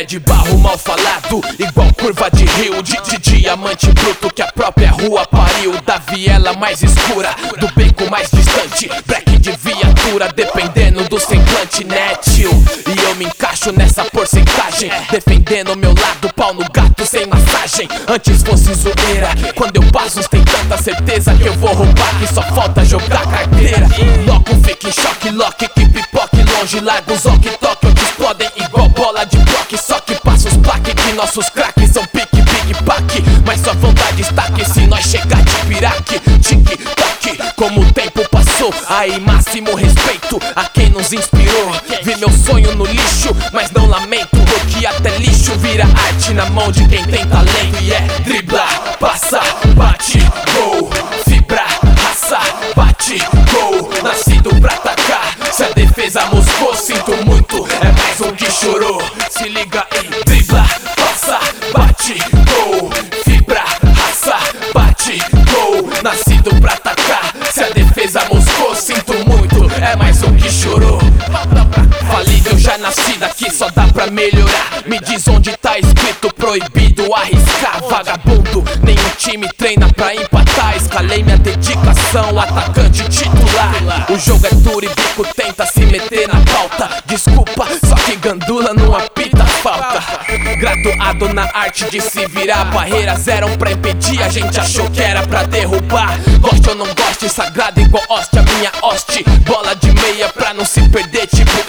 pé de barro mal falado, igual curva de rio de, de diamante bruto que a própria rua pariu. Da viela mais escura, do beco mais distante, black de viatura, dependendo do semblante, né, tio? E eu me encaixo nessa porcentagem, defendendo meu lado, pau no gato sem massagem. Antes fosse zoeira, quando eu passo, tem tanta certeza que eu vou roubar que só falta jogar carteira. Loco fica em choque, lock, que pipoque longe, larga os ok, nossos craques são pique, big pack. Mas sua vontade está que se nós chegar de piraque, tique, toque, como o tempo passou. Aí máximo respeito a quem nos inspirou. Vi meu sonho no lixo, mas não lamento. Porque até lixo vira arte na mão de quem tem talento. E é driblar, passa, bate, gol, fibra, raça, bate, gol. Nascido pra atacar, se a defesa moscou, sinto muito. É mais um que chorou. Se liga aí, melhorar. Me diz onde tá escrito proibido arriscar. Vagabundo, nenhum time treina pra empatar. Escalei minha dedicação, atacante titular. O jogo é duro e bico tenta se meter na pauta. Desculpa, só que gandula não apita falta. Graduado na arte de se virar, barreiras eram pra impedir. A gente achou que era pra derrubar. Goste ou não goste, sagrado igual hóstia, minha hoste.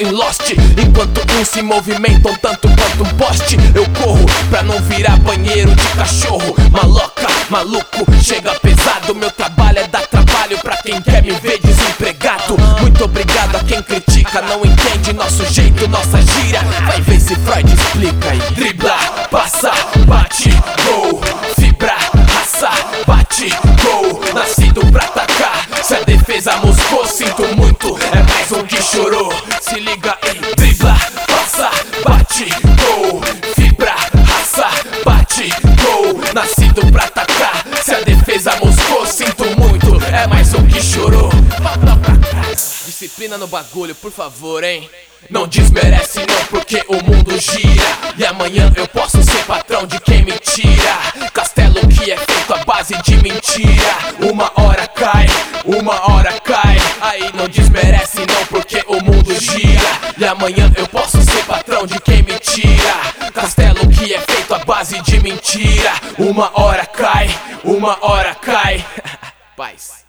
Em Lost. Enquanto uns se movimentam tanto quanto um poste, eu corro pra não virar banheiro de cachorro. Maloca, maluco, chega pesado. Meu trabalho é dar trabalho pra quem quer me ver desempregado. Muito obrigado a quem critica, não entende nosso jeito, nossa gíria. Vai ver se Freud explica aí. Dribla, passa, bate, gol, fibra, raça, bate, gol. Nascido pra atacar, se a defesa moscou, sinto muito. É mais um que chorou. Se liga aí, dribla, passa, bate, gol, fibra, raça, bate, gol. Nascido pra atacar, se a defesa moscou, sinto muito. É mais um que chorou. Disciplina no bagulho, por favor, hein? Não desmerece não, porque o mundo gira E amanhã eu posso ser patrão de quem me tira Castelo que é feito à base de mentira Uma hora cai, uma hora cai Aí não desmerece não, porque o mundo gira E amanhã eu posso ser patrão de quem me tira. Castelo que é feito à base de mentira. Uma hora cai, uma hora cai. Paz